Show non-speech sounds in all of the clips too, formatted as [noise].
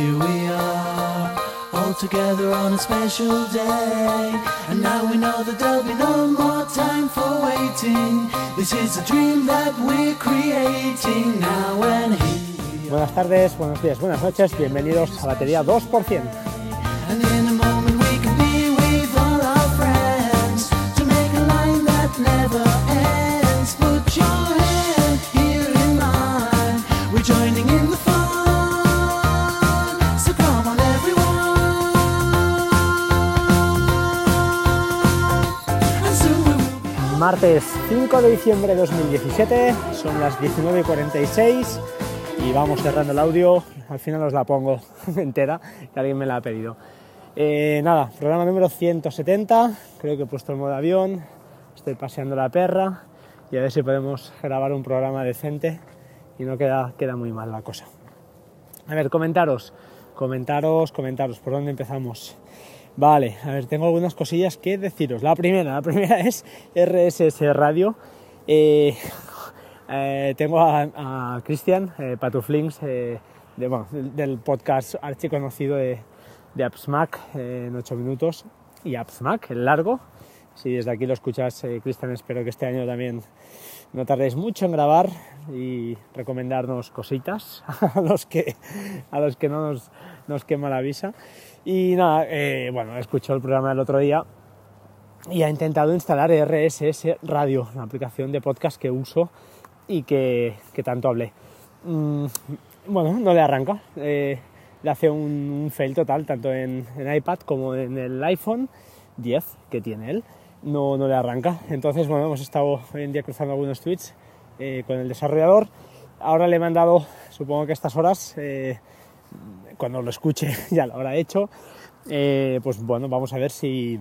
here we are, all together on a special day. And now we know that there'll be no more time for waiting. This is a dream that we're creating now and here. Buenas tardes, buenos días, buenas noches, bienvenidos a Batería 2%. Martes 5 de diciembre de 2017, son las 19.46 y vamos cerrando el audio. Al final os la pongo [laughs] entera, que alguien me la ha pedido. Eh, nada, programa número 170, creo que he puesto el modo avión, estoy paseando la perra y a ver si podemos grabar un programa decente y no queda, queda muy mal la cosa. A ver, comentaros, comentaros, comentaros, ¿por dónde empezamos? Vale, a ver, tengo algunas cosillas que deciros. La primera, la primera es RSS Radio. Eh, eh, tengo a, a Cristian eh, Patuflings eh, del, podcast archiconocido de, de AppSmack en 8 minutos y AppSmack, el largo. Si desde aquí lo escuchas, Cristian, espero que este año también no tardéis mucho en grabar y recomendarnos cositas [laughs] a los que, a los que no nos, nos quema la visa. Y nada, eh, bueno, escuchó el programa del otro día y ha intentado instalar RSS Radio, una aplicación de podcast que uso y que, que tanto hablé. Mm, bueno, no le arranca, eh, le hace un, un fail total, tanto en, en iPad como en el iPhone 10 que tiene él, no, no le arranca. Entonces, bueno, hemos estado hoy en día cruzando algunos tweets eh, con el desarrollador. Ahora le he mandado, supongo que a estas horas, eh, cuando lo escuche [laughs] ya lo habrá hecho, eh, pues bueno, vamos a ver si,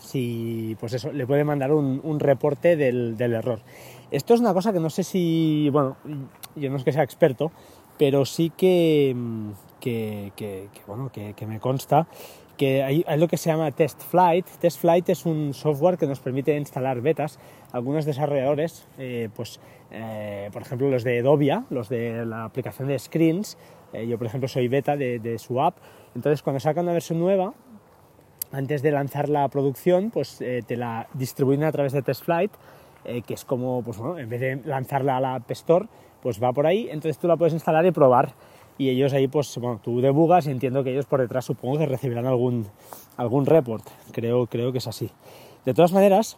si pues eso, le puede mandar un, un reporte del, del, error. Esto es una cosa que no sé si, bueno, yo no es que sea experto, pero sí que, que, bueno, que, me consta que hay, lo que se llama Test Flight. Test Flight es un software que nos permite instalar betas. Algunos desarrolladores, eh, pues, eh, por ejemplo, los de Dovia, los de la aplicación de Screens, eh, yo por ejemplo soy beta de, su app, entonces cuando sacan una versión nueva, antes de lanzar la producción, pues eh, te la distribuyen a través de TestFlight, eh, que es como, pues bueno, en vez de lanzarla a la App Store, pues va por ahí, entonces tú la puedes instalar y probar. Y ellos ahí, pues, bueno, tú debugas y entiendo que ellos por detrás supongo que recibirán algún, algún report. Creo, creo que es así. De todas maneras,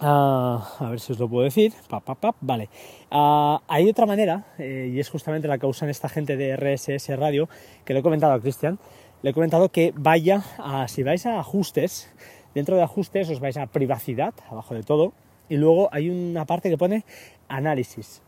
uh, a ver si os lo puedo decir. Pap, vale. Uh, hay otra manera, eh, y es justamente la que usan esta gente de RSS Radio, que le he comentado a Cristian, le he comentado que vaya a, si vais a ajustes, dentro de ajustes os vais a privacidad, abajo de todo, y luego hay una parte que pone análisis.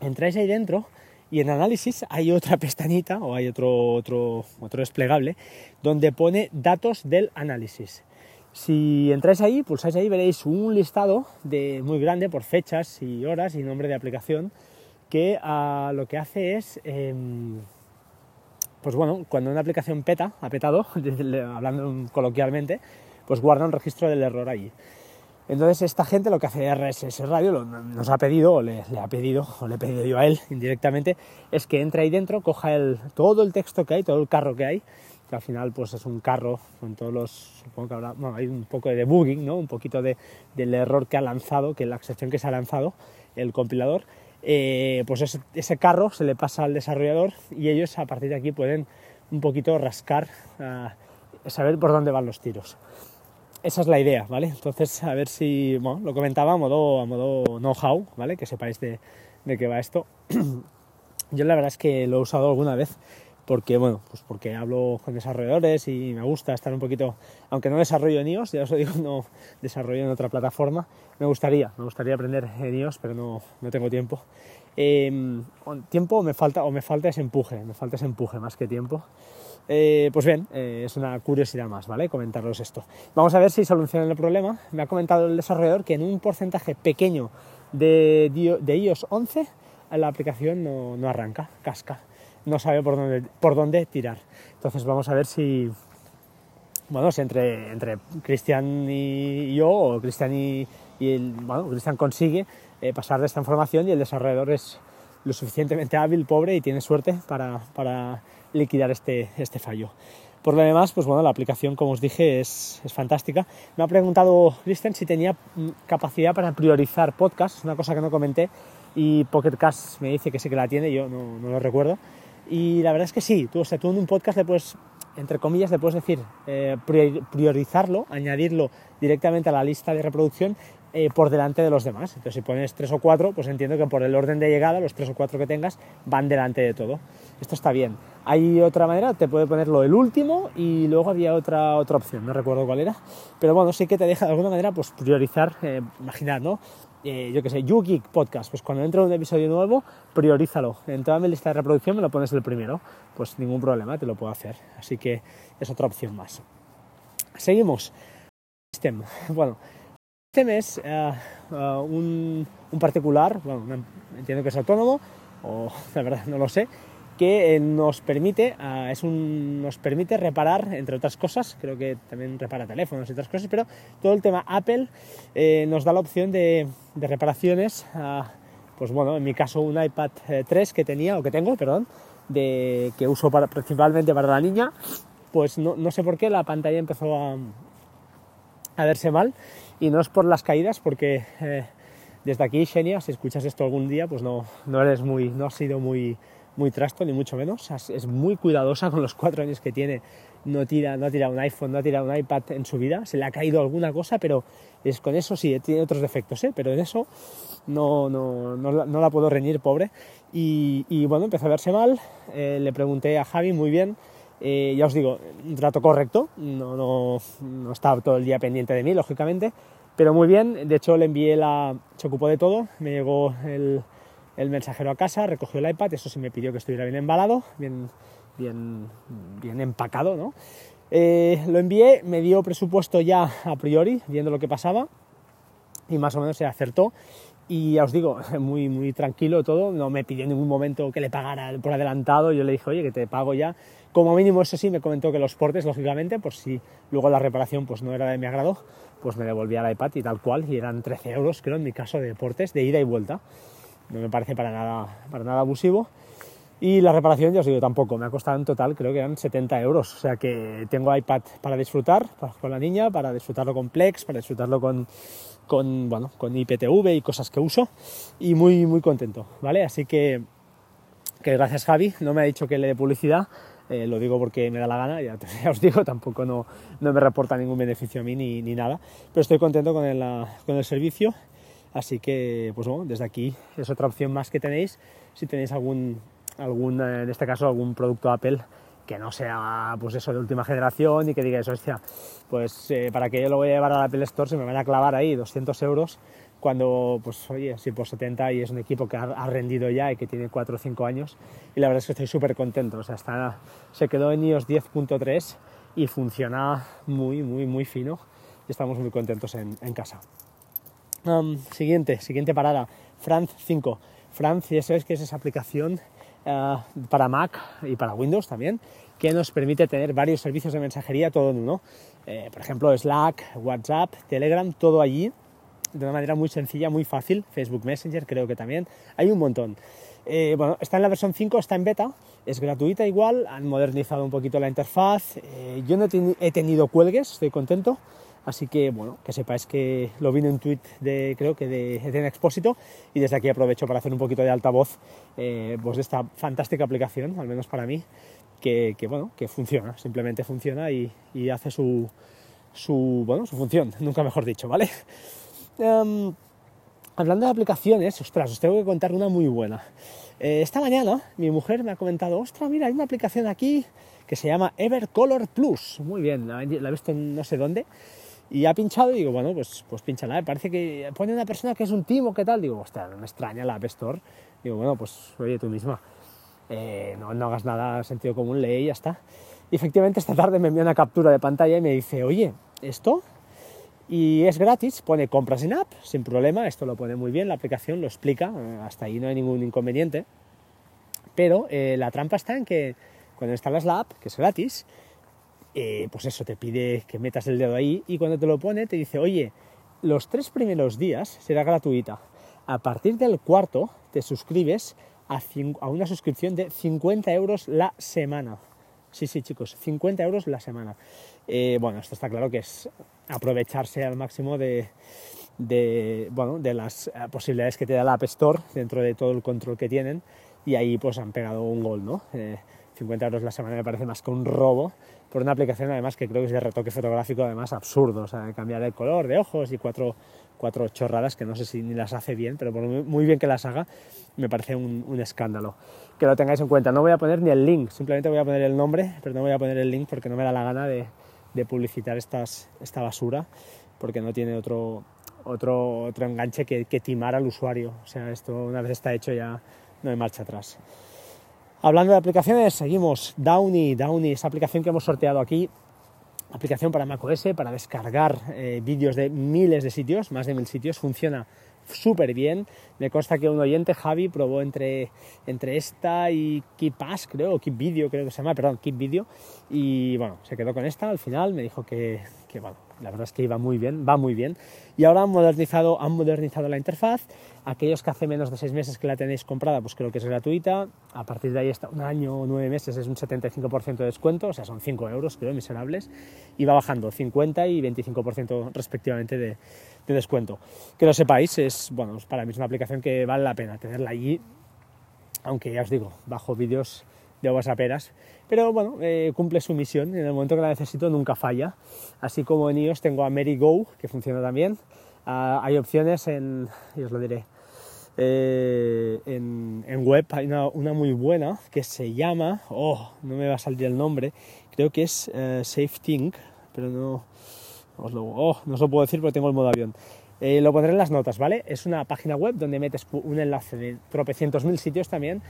Entráis ahí dentro y en análisis hay otra [laughs] pestañita o hay otro, otro, otro desplegable donde pone datos del análisis. Si entráis ahí, pulsáis ahí, veréis un listado de, muy grande por fechas y horas y nombre de aplicación que uh, lo que hace es... Eh, pues bueno, cuando una aplicación peta, ha petado, [laughs] hablando coloquialmente, pues guarda un registro del error allí. Entonces esta gente lo que hace RSS Radio, nos ha pedido, o le, le, ha pedido, o le he pedido yo a él indirectamente, es que entre ahí dentro, coja el, todo el texto que hay, todo el carro que hay, al final pues es un carro con todos los, supongo que habrá, bueno, hay un poco de debugging, ¿no? Un poquito de, del error que ha lanzado, que la excepción que se ha lanzado el compilador, eh, pues ese, carro se le pasa al desarrollador y ellos a partir de aquí pueden un poquito rascar, uh, saber por dónde van los tiros. Esa es la idea, ¿vale? Entonces, a ver si, bueno, lo comentaba a modo, a modo know-how, ¿vale? Que sepáis de, de qué va esto. [clears throat] Yo la verdad es que lo he usado alguna vez porque, bueno, pues porque hablo con desarrolladores y me gusta estar un poquito, aunque no desarrollo en iOS, ya os lo digo, [laughs] no desarrollo en otra plataforma, me gustaría, me gustaría aprender en iOS, pero no, no tengo tiempo. Eh, tiempo me falta, o me falta ese empuje, me falta ese empuje más que tiempo. Eh, pues bien, eh, es una curiosidad más, ¿vale? Comentaros esto. Vamos a ver si solucionan el problema. Me ha comentado el desarrollador que en un porcentaje pequeño de, de iOS 11 la aplicación no, no arranca, casca no sabe por dónde, por dónde tirar. Entonces vamos a ver si, bueno, si entre, entre Cristian y yo, o Cristian y, y, el, bueno, Cristian consigue eh, pasar de esta información y el desarrollador es, lo suficientemente hábil, pobre, y tiene suerte para, para liquidar este, este fallo. Por lo demás, pues bueno, la aplicación, como os dije, es, es fantástica. Me ha preguntado Kristen si tenía mm, capacidad para priorizar podcasts, una cosa que no comenté, y Pocket Cast me dice que sí que la tiene, yo no, no lo recuerdo. Y la verdad es que sí, tú, o sea, tú en un podcast le puedes, entre comillas, le puedes decir eh, prior- priorizarlo, añadirlo directamente a la lista de reproducción eh, por delante de los demás. Entonces, si pones tres o cuatro, pues entiendo que por el orden de llegada, los tres o cuatro que tengas van delante de todo. Esto está bien. Hay otra manera, te puede ponerlo el último y luego había otra, otra opción, no recuerdo cuál era. Pero bueno, sí que te deja de alguna manera pues, priorizar, eh, imaginad, ¿no? Eh, yo qué sé, YouGeek Podcast, pues cuando entra un episodio nuevo, priorízalo. En toda mi lista de reproducción me lo pones el primero, pues ningún problema, te lo puedo hacer. Así que es otra opción más. Seguimos. Bueno, System es eh, eh, un, particular, bueno, entiendo que es autónomo, o [laughs] la verdad no lo sé, que eh, nos permite, es nos permite reparar, entre otras cosas, creo que también repara teléfonos y otras cosas, pero todo el tema Apple nos da la opción de, reparaciones, pues bueno, en mi caso un iPad eh, 3 que tenía, o que tengo, perdón, de, que uso principalmente para la niña, pues no, no sé por qué la pantalla empezó a verse mal y no es por las caídas porque eh, desde aquí Xenia si escuchas esto algún día pues no, no eres muy no has sido muy muy trasto ni mucho menos. Es, muy cuidadosa con los cuatro años que tiene. No tira no tira un iPhone no ha tirado un iPad en su vida. Se le ha caído alguna cosa pero es con eso sí tiene otros defectos ¿eh? pero en eso no, no, no, no la puedo reñir pobre. Y, y bueno empezó a verse mal. Eh, le pregunté a Javi muy bien eh, ya os digo, un trato correcto, no, no, no estaba todo el día pendiente de mí, lógicamente, pero muy bien, de hecho le envié la... se ocupó de todo, me llegó el, el mensajero a casa, recogió el iPad, eso sí me pidió que estuviera bien embalado, bien, bien, bien empacado, ¿no? Eh, lo envié, me dio presupuesto ya a priori, viendo lo que pasaba, y más o menos se acertó. Y ya os digo, [laughs] muy, muy tranquilo todo, no me pidió en ningún momento que le pagara por adelantado, yo le dije, oye, que te pago ya. Como mínimo, eso sí, me comentó que los portes, lógicamente, por si luego la reparación pues no era de mi agrado, pues me devolvía el iPad y tal cual, y eran 13 euros, creo, en mi caso, de portes, de ida y vuelta. No me parece para nada, para nada abusivo. Y la reparación, ya os digo, tampoco. Me ha costado en total, creo que eran 70 euros. O sea que tengo iPad para disfrutar con la niña, para disfrutarlo con Plex, para disfrutarlo con, con, bueno, con IPTV y cosas que uso. Y muy, muy contento, ¿vale? Así que, que gracias Javi. No me ha dicho que le dé publicidad. Eh, lo digo porque me da la gana, ya, [laughs] ya os digo, tampoco no, no me reporta ningún beneficio a mí ni, ni nada. Pero estoy contento con el, con el servicio. Así que, pues bueno, desde aquí es otra opción más que tenéis. Si tenéis algún, algún eh, en este caso, algún producto Apple que no sea, pues eso, de última generación y que digáis, hostia, pues eh, para que yo lo voy a llevar a la Apple Store se me van a clavar ahí 200 euros cuando, pues oye, si por 70 y es un equipo que ha, rendido ya y que tiene 4 o 5 años y la verdad es que estoy súper contento, o sea, está, se quedó en iOS 10.3 y funciona muy, muy, muy fino y estamos muy contentos en, en casa. Um, siguiente, siguiente parada, Franz 5. Franz, ya sabéis que es esa aplicación eh, para Mac y para Windows también, que nos permite tener varios servicios de mensajería todo en uno. Eh, por ejemplo, Slack, WhatsApp, Telegram, todo allí, de una manera muy sencilla, muy fácil. Facebook Messenger creo que también. Hay un montón. Eh, bueno, está en la versión 5, está en beta, es gratuita igual, han modernizado un poquito la interfaz. Eh, yo no he, teni- he tenido cuelgues, estoy contento. Así que, bueno, que sepáis que lo vi en un tweet de, creo que de Eden Expósito y desde aquí aprovecho para hacer un poquito de altavoz eh, pues de esta fantástica aplicación, al menos para mí, que, que, bueno, que funciona, simplemente funciona y, y hace su, su, bueno, su función, nunca mejor dicho, ¿vale? Em, hablando de aplicaciones, ostras, os tengo que contar una muy buena. Eh, esta mañana mi mujer me ha comentado, ostras, mira, hay una aplicación aquí que se llama Evercolor Plus. Muy bien, la, la he visto no sé dónde. Y ha pinchado y digo, bueno, pues, pues pinchala. Me parece que pone una persona que es un timo, ¿qué tal? Digo, ostras, me extraña la App Store. Digo, bueno, pues oye tú misma. Eh, no, no hagas nada sentido común, lee y ya está. Y efectivamente esta tarde me envió una captura de pantalla y me dice, oye, ¿esto? Y es gratis, pone compras en app, sin problema, esto lo pone muy bien, la aplicación lo explica, eh, hasta ahí no hay ningún inconveniente. Pero eh, la trampa está en que cuando instalas la app, que es gratis, eh, pues eso te pide que metas el dedo ahí y cuando te lo pone te dice, oye, los tres primeros días será gratuita. A partir del cuarto te suscribes a, a una suscripción de 50 euros la semana. Sí, sí, chicos, 50 euros la semana. Eh, bueno, esto está claro que es aprovecharse al máximo de, bueno, de las eh, posibilidades que te da la App Store dentro de todo el control que tienen y ahí pues han pegado un gol, ¿no? Eh, 50 euros la semana me parece más que un robo por una aplicación además que creo que es de retoque fotográfico además absurdo, o sea, cambiar el color de ojos y cuatro, cuatro chorradas que no sé si ni las hace bien, pero por muy, bien que las haga me parece un, escándalo. Que lo tengáis en cuenta, no voy a poner ni el link, simplemente voy a poner el nombre, pero no voy a poner el link porque no me da la gana de, publicitar esta basura porque no tiene otro, otro, otro enganche que, que timar al usuario. O sea, esto una vez está hecho ya no hay marcha atrás. Hablando de aplicaciones, seguimos. Downy, Downy, esa aplicación que hemos sorteado aquí, aplicación para macOS, para descargar eh, vídeos de miles de sitios, más de mil sitios, funciona súper bien. Me consta que un oyente, Javi, probó entre, entre esta y Keep Pass, creo, o Keep Video, creo que se llama, perdón, Keep Video, y bueno, se quedó con esta al final, me dijo que, que bueno, la verdad es que iba muy bien, va muy bien. Y ahora han modernizado, han modernizado la interfaz. Aquellos que hace menos de seis meses que la tenéis comprada, pues creo que es gratuita. A partir de ahí está un año o nueve meses es un 75% de descuento, o sea, son 5 euros, creo, miserables. Y va bajando 50 y 25% respectivamente de, de descuento. Que lo sepáis, es, bueno, para mí es una aplicación que vale la pena tenerla allí, aunque ya os digo, bajo vídeos de WhatsApperas, pero bueno, eh, cumple su misión, en el momento que la necesito nunca falla, así como en iOS tengo a MaryGo, que funciona también, Ah, hay opciones en, y os lo diré, eh, en, en web hay una, una muy buena que se llama, oh, no me va a salir el nombre, creo que es eh, SafeThink, pero no, os lo, oh, no os lo puedo decir porque tengo el modo avión. Eh, lo pondré en las notas, ¿vale? Es una página web donde metes un enlace de tropecientos mil sitios también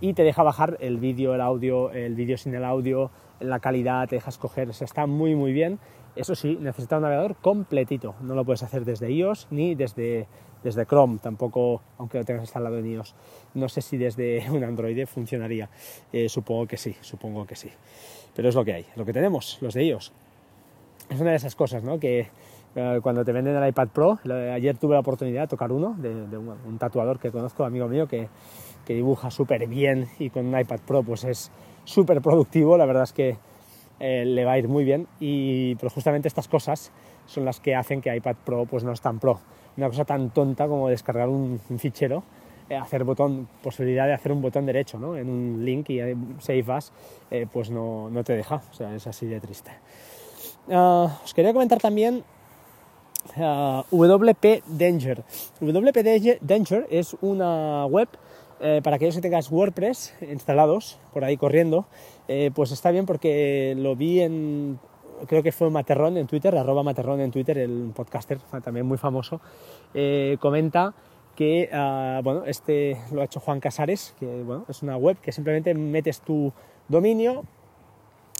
y te deja bajar el vídeo, el audio, el vídeo sin el audio, la calidad, te deja escoger, o está muy muy bien. Eso sí, necesita un navegador completito, no lo puedes hacer desde iOS ni desde, desde Chrome, tampoco, aunque lo tengas instalado en iOS. No sé si desde [laughs] un Android funcionaría, Eh, supongo que sí, supongo que sí. Pero es lo que hay, lo que tenemos, los de iOS. Es una de esas cosas, ¿no? Que cuando te venden el iPad Pro, ayer tuve la oportunidad de tocar uno, de, un, tatuador que conozco, amigo mío, que, que dibuja súper bien y con un iPad Pro pues es súper productivo, la verdad es que eh, le va a ir muy bien, y, pero justamente estas cosas son las que hacen que iPad Pro pues no es tan pro. Una cosa tan tonta como descargar un, fichero, eh, hacer botón, posibilidad de hacer un botón derecho ¿no? en un link y eh, Save As, eh, pues no, no te deja, o sea, es así de triste. Ah, os quería comentar también ah, WP Danger. WP Danger- es una web eh, para aquellos que tengáis WordPress instalados por ahí corriendo, eh, pues está bien porque lo vi en, creo que fue Materrón en Twitter, arroba Materrón en Twitter, el podcaster también muy famoso, eh, comenta que ah, bueno, este lo ha hecho Juan Casares, que bueno, es una web que simplemente metes tu dominio,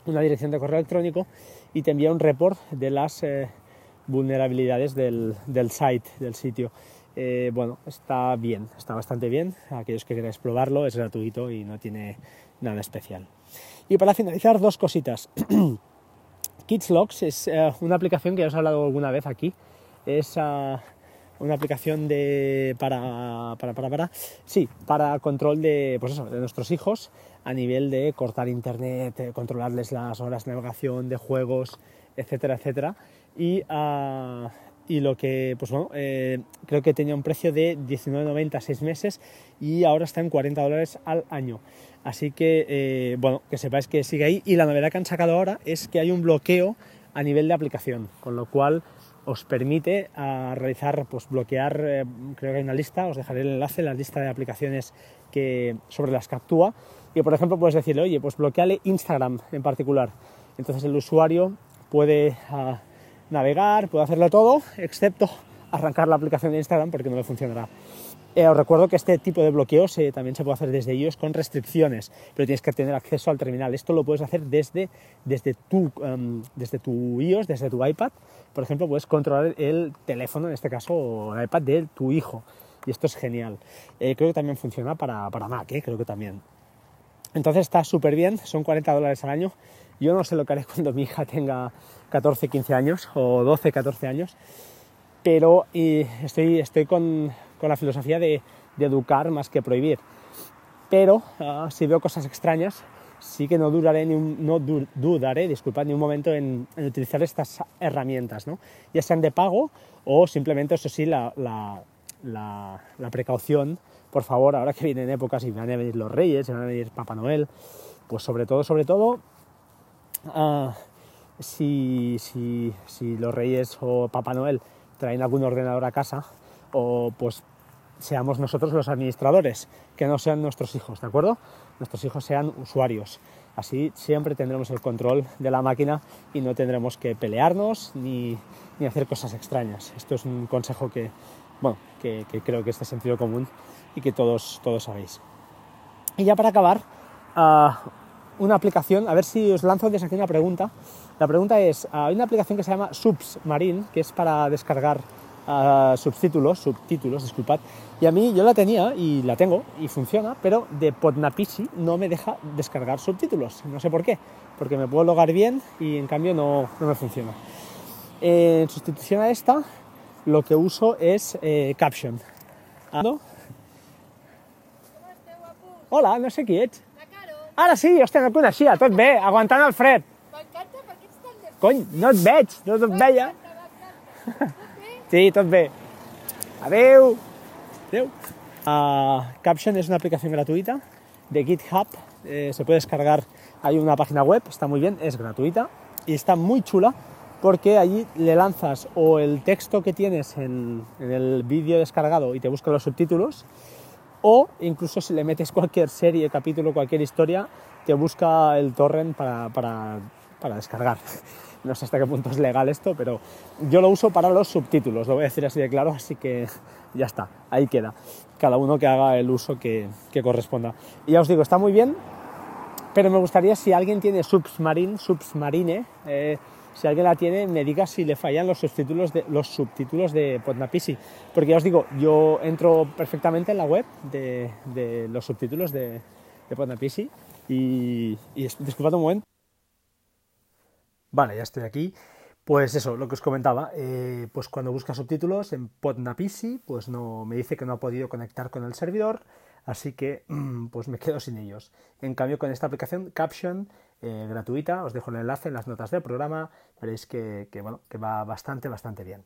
una dirección de correo electrónico y te envía un report de las eh, vulnerabilidades del, del site, del sitio. Eh, bueno, está bien, está bastante bien. Aquellos que queráis probarlo, es gratuito y no tiene nada especial. Y para finalizar, dos cositas. [clears throat] Kids Logs es eh, una aplicación que ya os he hablado alguna vez aquí. Es ah, una aplicación de para, para, para, para, sí, para control de, pues eso, de nuestros hijos a nivel de cortar internet, eh, controlarles las horas de navegación, de juegos, etcétera, etcétera. Y, ah, y lo que, pues bueno, eh, creo que tenía un precio de 19,90 a 6 meses y ahora está en 40 dólares al año. Así que, eh, bueno, que sepáis que sigue ahí. Y la novedad que han sacado ahora es que hay un bloqueo a nivel de aplicación, con lo cual os permite a realizar, pues bloquear, eh, creo que hay una lista, os dejaré el enlace, la lista de aplicaciones que, sobre las que actúa. Y por ejemplo, puedes decirle, oye, pues bloqueale Instagram en particular. Entonces el usuario puede ah, navegar, puede hacerlo todo, excepto arrancar la aplicación de Instagram porque no le funcionará. Eh, os recuerdo que este tipo de bloqueos eh, también se puede hacer desde iOS con restricciones, pero tienes que tener acceso al terminal. Esto lo puedes hacer desde, desde, tu, em, desde tu iOS, desde tu iPad. Por ejemplo, puedes controlar el teléfono, en este caso, o el iPad de tu hijo. Y esto es genial. Eh, creo que también funciona para, para Mac, eh, creo que también. Entonces está súper bien, son 40 dólares al año. Yo no sé lo que haré [laughs] cuando mi hija tenga 14, 15 años o 12, 14 años, pero y estoy, estoy con, con la filosofía de, de educar más que prohibir. pero ah, si veo cosas extrañas, sí que no, duraré ni un- no du- dudaré disculpad, ni un momento en, en utilizar estas herramientas, ¿no? ya sean de pago o simplemente, eso sí, la, la- la- la precaución, por favor, ahora que vienen épocas y van a venir los reyes, y van a venir Papá Noel, pues sobre todo, sobre todo, ah, si, si, si los reyes o Papá Noel traen algún ordenador a casa, o pues seamos nosotros los administradores, que no sean nuestros hijos, ¿de acuerdo? Nuestros hijos sean usuarios. Así siempre tendremos el control de la máquina y no tendremos que pelearnos ni, ni hacer cosas extrañas. Esto es un consejo que, bueno, que, que creo que es sentido común y que todos, todos sabéis. Y ya para acabar, ah, una aplicación, a ver si os lanzo desde aquí una pregunta. La pregunta es, ah, hay una aplicación que se llama Subsmarine, que es para descargar ah, subtítulos, subtítulos, disculpad. Y a mí yo la tenía y la tengo y funciona, pero de Podnapisi no me deja descargar subtítulos. No sé por qué, porque me puedo logar bien y en cambio no, no me funciona. Eh, en sustitución a esta, lo que uso es eh, Caption. Ah, ¿no? Hola, no sé qui ets. Ara sí, hòstia, no et coneixia, tot bé, aguantant el fred. m'encanta perquè ets tan Cony, no et veig, no et veia. [laughs] Sí, tot bé. Adeu. Adeu. Uh, Caption es una aplicación gratuita de GitHub. eh, se puede descargar, hay una página web, está muy bien, es gratuita y está muy chula porque allí le lanzas o el texto que tienes en, en el vídeo descargado y te busca los subtítulos o incluso si le metes cualquier serie, capítulo, cualquier historia, te busca el torrent para, para- para descargar. No sé hasta qué punto es legal esto, pero yo lo uso para los subtítulos, lo voy a decir así de claro, así que ya está, ahí queda. Cada uno que haga el uso que, que corresponda. Y ya os digo, está muy bien, pero me gustaría si alguien tiene Submarine, Submarine, eh, si alguien la tiene, me diga si le fallan los subtítulos de, los subtítulos de Podnapisi. Porque ya os digo, yo entro perfectamente en la web de, los subtítulos de, de Podnapisi y, y disculpad un momento. Vale, ya estoy aquí. Pues eso, lo que os comentaba, eh, pues cuando busca subtítulos en Podnapisi, pues no me dice que no ha podido conectar con el servidor, así que [clears throat] pues me quedo sin ellos. En cambio, con esta aplicación Caption eh, gratuita, os dejo el enlace en las notas del programa, veréis que, que, bueno, que va bastante, bastante bien.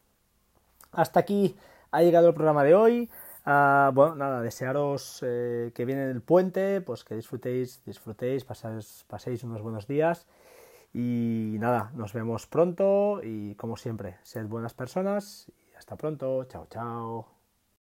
Hasta aquí ha llegado el programa de hoy. Ah, bueno, nada, desearos eh, que viene el puente, pues que disfrutéis, disfrutéis, pasáis- paséis unos buenos días. Y nada, nos vemos pronto y como siempre, sed buenas personas y hasta pronto. Chao, chao.